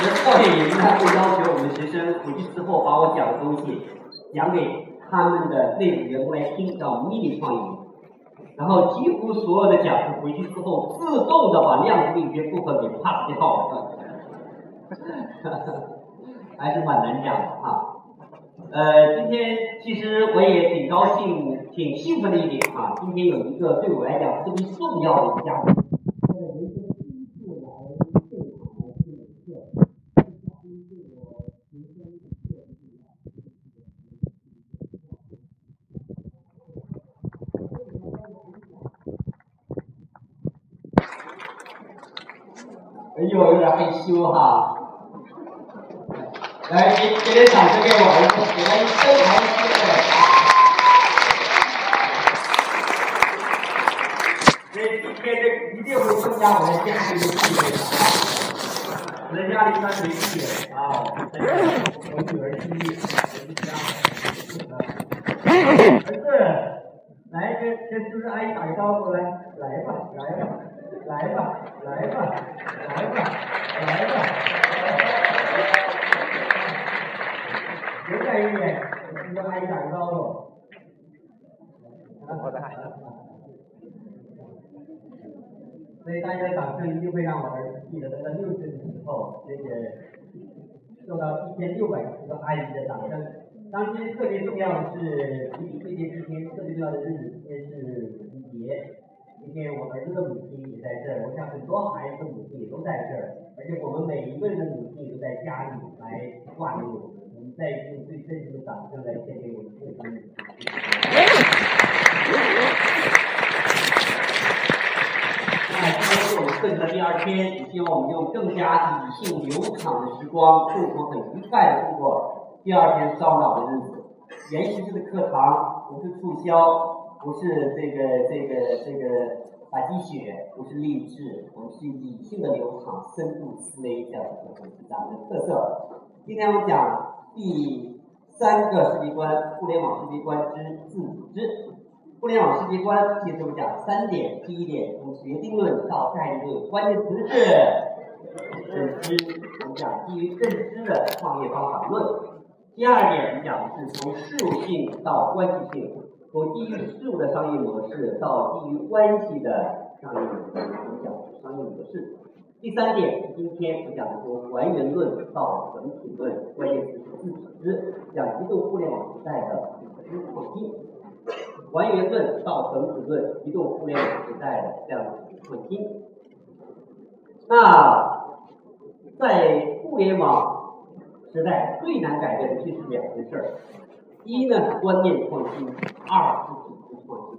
我的教练员呢会要求我们的学生回去之后把我讲的东西讲给他们的内部员工来听，叫秘密创意。然后几乎所有的讲师回去之后，自动的把量子力学部分给 pass 掉了，还是蛮难讲的哈。呃，今天其实我也挺高兴、挺兴奋的一点哈，今天有一个对我来讲特别重要的一个嘉宾。哎呦，有点害羞哈。来，给给点掌声给我儿子，给他一登台机会。所以今天这一定会增加我们家庭的气氛。我在家里穿没气啊，我女儿第一，我家。儿子，来跟跟叔叔阿姨打个招呼来，来吧，来吧，来吧，来吧，来吧，来吧。留下一点，跟阿姨打个招呼。好的。所以大家的掌声一定会让我儿子记得，在六岁的时候，这个受到一千六百个阿姨的掌声。当天特别重要的是，比起这些之天特别重要的日子，今天是母亲节。今天我儿子的母亲也在这儿，我想很多孩子的母亲也都在这儿，而且我们每一个人的努力都在家里来挂念我们。我们再一次最真诚的掌声来献给我们父亲。那今天是我们课程的第二天，希望我们用更加理性流畅的时光，度过很愉快的度过第二天烧脑的日子。研习式的课堂不是促销，不是这个这个这个打鸡血，不是励志，我们是理性的流淌、深度思维这样的课程是咱们的特色。今天我们讲。第三个世界观，互联网世界观之自组织。互联网世界观，其实我们讲三点：第一点，从决定论到概率论，关键词是认知。我们讲基于认知的创业方法论。第二点，我们讲的是从事务性到关系性，从基于事物的商业模式到基于关系的商业模式。我们讲商业模式。第三点，今天我讲的从还原论到整体论，关键词是自组织，讲移动互联网时代的组织创新。还原论到整体论，移动互联网时代的这样的组织创新。那在互联网时代最难改变的就是两件事儿，一呢是观念创新，二是组织创新。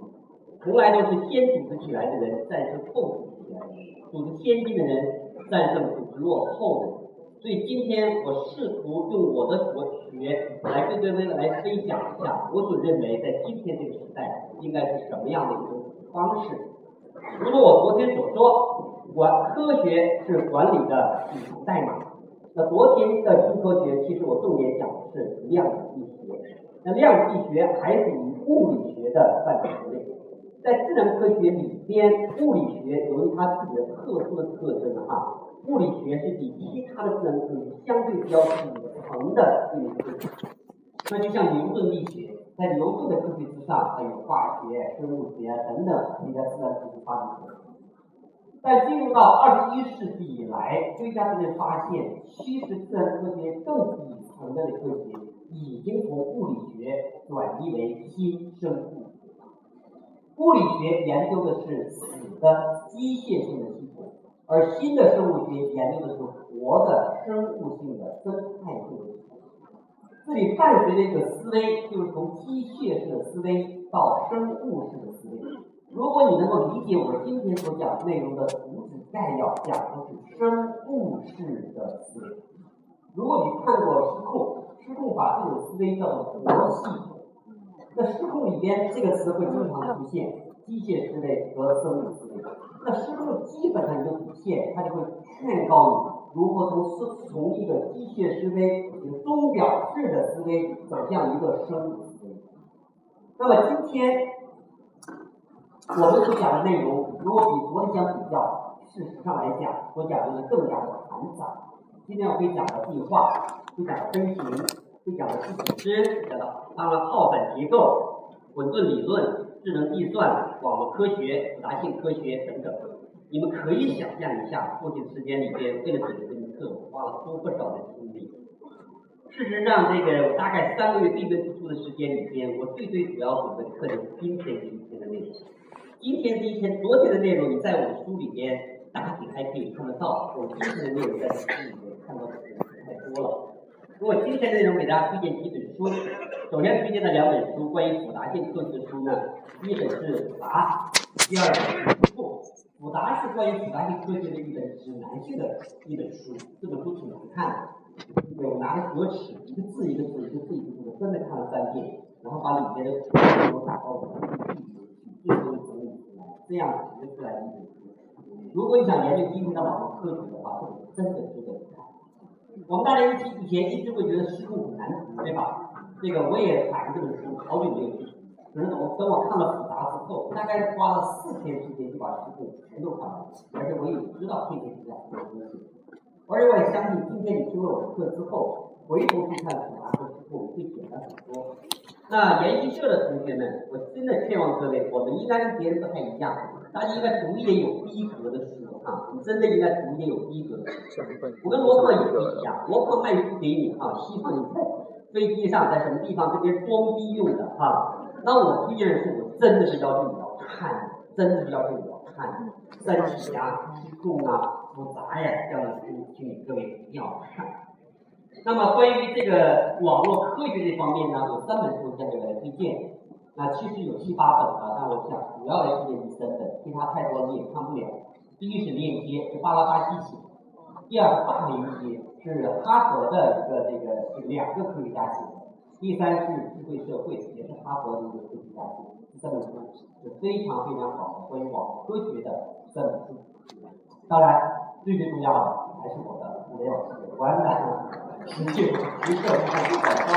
从来都是先组织起来的人战胜后组织起来的人。组织先进的人战胜组织落后的人，所以今天我试图用我的所学来跟各位来分享一下，我所认为在今天这个时代应该是什么样的一种方式。如果我昨天所说，管科学是管理的底层代码，那昨天的新科学其实我重点讲的是量子力学，那量子力学还属于物理学的范畴内。在自然科学里边，物理学由于它自己的特殊的特征啊，物理学是比其他的自然科学相对比较底层的一种科学。那就像牛顿力学，在牛顿的科学之上，还有化学、生物学等等这些自然科学发展出来。但进入到二十一世纪以来，科学家们发现，其实自然科学更底层的科学已经从物理学转移为新生物。物理学研究的是死的机械性的系统，而新的生物学研究的是活的生物性的生态系统。这里伴随着一个思维，就是从机械式的思维到生物式的思维。如果你能够理解我今天所讲内容的主旨概要，讲的是生物式的思维。如果你看过失控，失控把这种思维叫做活系统。那失控里边这个词会经常出现，机械思维和生物思维。那失控基本上一个主线，它就会劝告你如何从思从一个机械思维、钟表式的思维走向一个生物思维。那么今天我们所讲的内容，如果比昨天相比较，事实上来讲，我讲的更加的繁杂。今天我会讲的计划，会讲的分型，会讲的是组织，讲的当然耗散结构、混沌理论、智能计算、网络科学、复杂性科学等等。你们可以想象一下，过去时间里边为了准备这门课，我花了多不少的精力。事实上，这个我大概三个月闭门读书的时间里边，我最最主要准备的课就是今天这一天的内容。今天这一天，昨天的内容你在我的书里边大体还可以看得到，我今天的内容在书里面多了。我今天内容给大家推荐几本书，首先推荐的两本书关于复杂性科学的书呢，一本是复杂，第二本是复复杂是关于复杂性科学的一本指南性的一本书，这本书挺难看的，有拿着格尺一个字一个字一个字一个字的真的看了三遍，然后把里面的图都打到我的笔记里去，最后整理出来，这样写出来一本书。如果你想研究今天的网络科学的话，这本真的值得。我们大家一起以前一直会觉得失控很难，对吧？这个我也买了这本书，好久没有读，可能我等我看了复杂之后，大概花了四天时间就把失控全都看完了，而且我也知道天天是这样的东西。而且我也相信，今天你听了我的课之后，回头去看复杂的之后，会简单很多。那研习社的同学们，我真的劝望各位，我们应该跟别人不太一样，大家应该读一点有逼格的书啊！你真的应该读一点有逼格的书。我跟罗胖也不一样，罗胖卖书给你啊，希望你在飞机上在什么地方跟别人装逼用的啊。那我推荐的书，我真的是要求你要看，真的是要求你要看，三体啊、失控啊、复杂呀这样的书，请你各位一定要看。那么关于这个网络科学这方面呢，有三本书向各位来推荐。那其实有七八本啊，但我想主要来推荐第三本，其他太多你也看不了。第一是链接，是巴拉巴西写的；第二是大连接，是哈佛的一个这个这两个科学家写的；第三是智慧社会，也是哈佛的一个科学家写的。这三本书是非常非常好的关于网络科学的三本书。当然，最最重要的还是我的互联网世界观的。十九一个广告。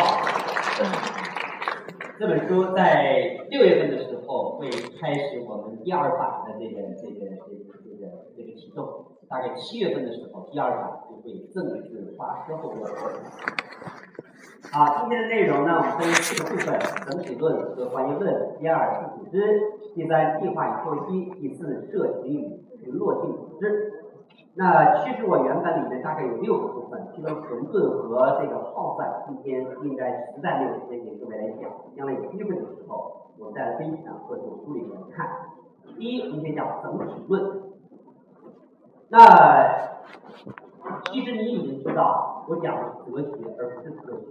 这本书在六月份的时候后会开始我们第二版的这个这个这个这个这个启动，大概七月份的时候，第二版就会正式发售了。好，今天的内容呢，我们分四个部分：整体论和还原论，第二是组织，第三计划与创新，第四涉及与落性组织。那其实我原本里面大概有六个部分，其中混沌和这个浩瀚，今天应该实在没有时间给各位来讲，将来有机会的时候，我再分享或者梳理给你们看。第一，今天讲整体论。那其实你已经知道，我讲的是哲学而不是科学。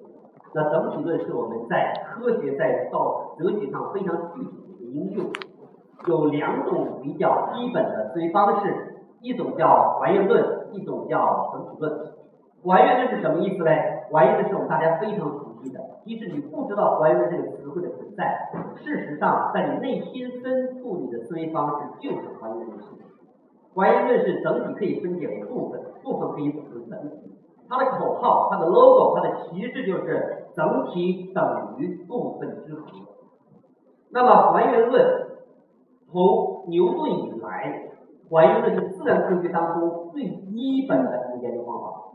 那整体论是我们在科学在到哲学上非常具体的应用，有两种比较基本的思维方式。一种叫还原论，一种叫整体论。还原论是什么意思呢？还原论是我们大家非常熟悉的，即使你不知道还原论这个词汇的存在，事实上在你内心深处你的思维方式就是还原论系统。还原论是整体可以分解为部分，部分可以组成整体。它的口号、它的 logo、它的旗帜就是整体等于部分之和。那么还原论从牛顿以来。还原论是自然科学当中最基本的一个研究方法，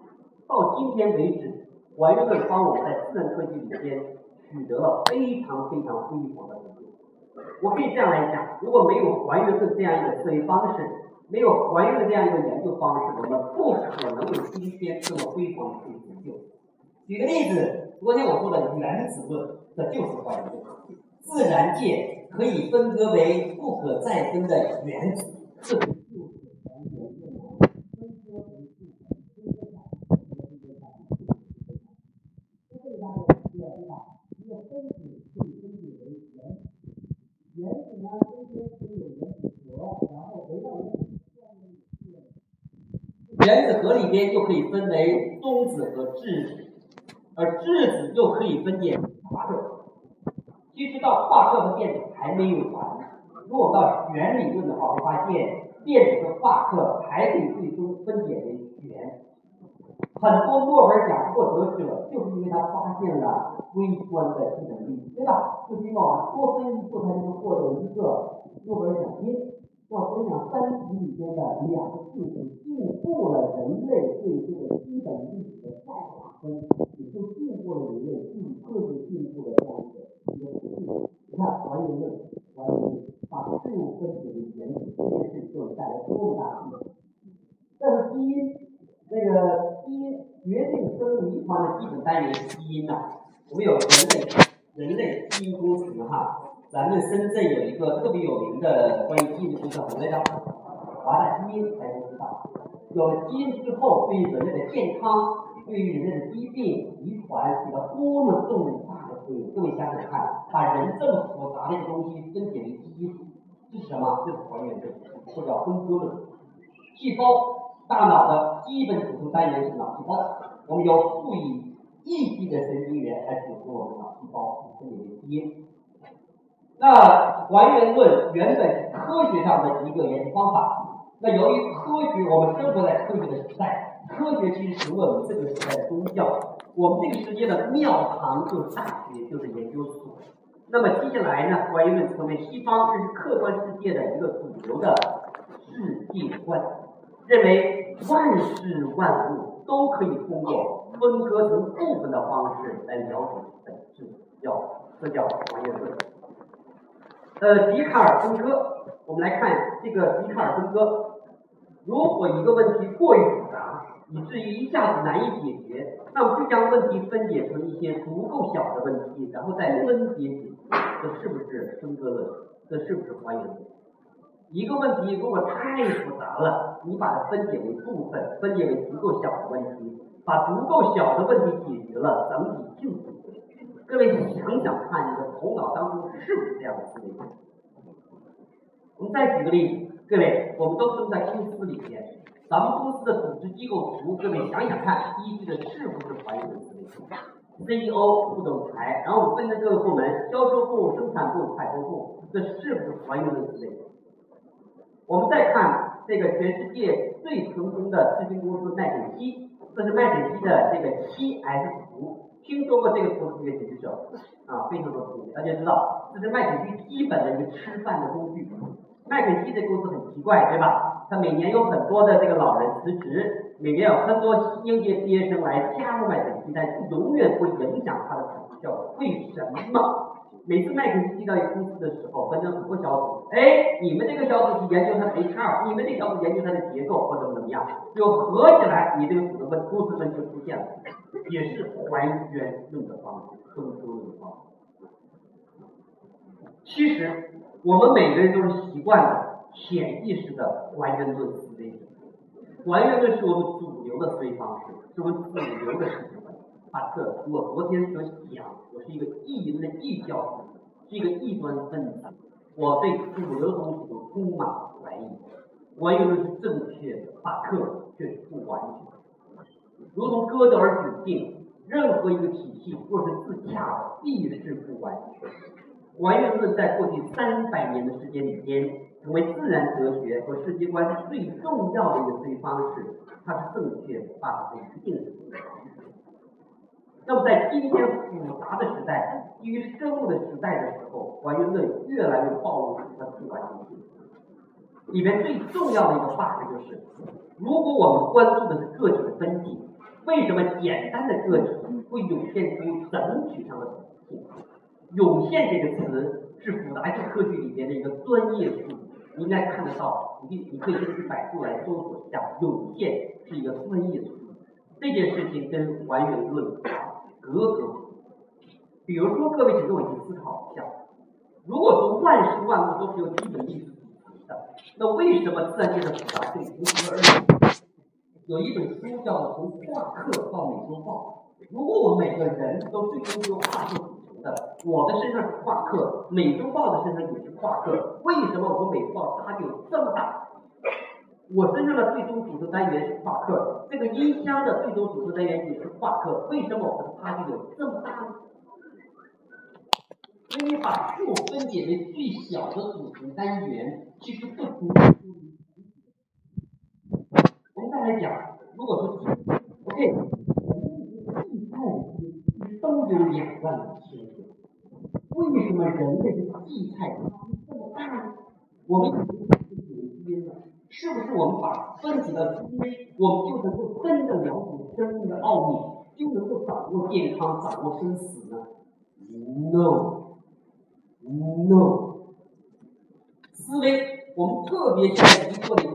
到今天为止，还原论帮我们在自然科学里边取得了非常非常辉煌的成就。我可以这样来讲，如果没有还原论这样一个思维方式，没有还原的这样一个研究方式，我们不可能有今天这么辉煌的成就。举个例子，昨天我说的原子论，这就是还原论。自然界可以分割为不可再生的原子，这。原子核里边就可以分为中子和质子，而质子又可以分解夸克。其实到夸克和电子还没有完，如果到弦理论的话，会发现电子和夸克还可以最终分解为弦。很多诺贝尔奖获得者就是因为他发现了微观的基本力，对吧？就希望多分一步，他就能获得一个诺贝尔奖金。我分享三体里边的两个事情，进步人类对这个基本粒子的再划分，也就度过了人类自己各别进步的这样一个一个途径。你看，还原论，还原一个，把事物分子的原子这件事给我带来重大的变化。但是基因，那个基因决定生物遗传的基本单元基因呐、我们有人类人类基因工程哈，咱们深圳有一个特别有名的关于基因的工程，我们叫华大基因，大家知道。有了基因之后，对于人类的健康，对于人类的疾病遗传起了多么重大的作用。各位想想看，把人这么复杂的一个东西分解为基因，这是什么？这是还原论，或叫分割论。细胞，大脑的基本组成单元是脑细胞，我们由数以亿计的神经元来组成我们脑细胞，分解为基因。那还原论原本科学上的一个研究方法。那由于科学，我们生活在科学的时代，科学其实成为我们这个时代的宗教。我们这个世界的庙堂就是大学，就是研究所。那么接下来呢，还原论成为西方这是客观世界的一个主流的世界观，认为万事万物都可以通过分割成部分的方式来了解本质，叫这叫还原论。呃，笛卡尔分割。我们来看这个笛卡尔分割。如果一个问题过于复杂，以至于一下子难以解决，那么就将问题分解成一些足够小的问题，然后再分解解决。这是不是分割论？这是不是还原论？一个问题如果太复杂了，你把它分解为部分，分解为足够小的问题，把足够小的问题解决了，整体就解决。各位想想看，你的头脑当中是不是这样的思维？再举个例子，各位，我们都生在公司里面，咱们公司的组织机构图，各位想想看，依据的是不是还原思维？CEO、副总裁，然后我们分的各个部门，销售部、生产部、采购部，这是不是还原思维？我们再看这个全世界最成功的咨询公司麦肯锡，这是麦肯锡的这个七 S 图，听说过这个图的这个举手啊，非常多同学，大家知道，这是麦肯锡基本的一个吃饭的工具。麦肯锡这公司很奇怪，对吧？它每年有很多的这个老人辞职，每年有很多应届毕业生来加入麦肯锡，但是永远不影响它的绩效。为什么？每次麦肯锡进到一个公司的时候，分成很多小组，哎，你们这个小组去研究它的 HR，你们这小组研究它的结构或者怎么样，就合起来，你这个组的问公司问题就出现了，也是还原论的方式，分割论的方式。其实。我们每个人都是习惯了潜意识的还原论思维，还原论是我们主流的思维方式，是我们主流的事情。巴特，我昨天所讲，我是一个异人的异教徒，是一个异端分子，我对主流的东西都充满怀疑。还原论是正确的，巴特却是不完全。如同哥德尔指定，任何一个体系若是自洽的，必是不完全。还原论在过去三百年的时间里边，成为自然哲学和世界观最重要的一个思维方式。它是正确的，它一定是正确的。那么在今天复杂的时代，基于生物的时代的时候，还原论越来越暴露出它的不完全性。里面最重要的一个 bug 就是，如果我们关注的是个体的分体，为什么简单的个体会涌现出整体上的统一性？涌现这个词是复杂性科学里面的一个专业术语，你应该看得到，你你可以根据百度来搜索一下，涌现是一个专业术语。这件事情跟还原论格格不入。比如说，各位请跟我一起思考一下，如果说万事万物都是由基本意识组成的，那为什么自然界的复杂性不可而语？有一本书叫《从画课到美洲豹》，如果我们每个人都最终由画的，我的身上是夸克，美洲豹的身上也是夸克，为什么我美洲豹差距有这么大？我身上的最终组成单元是夸克，这个音箱的最终组成单元也是夸克，为什么我们的差距有这么大呢？因为把数分解为最小的组成单元，其实不足以。我们再来讲，如果说，OK，我们已经计算都有两万千。为什么人类的荠菜差距这么大呢？我们已经分解基因了，是不是我们把分子的基因，我们就能够真的了解生命的奥秘，就能够掌握健康、掌握生死呢？No，No，思维，我们特别现在一做的。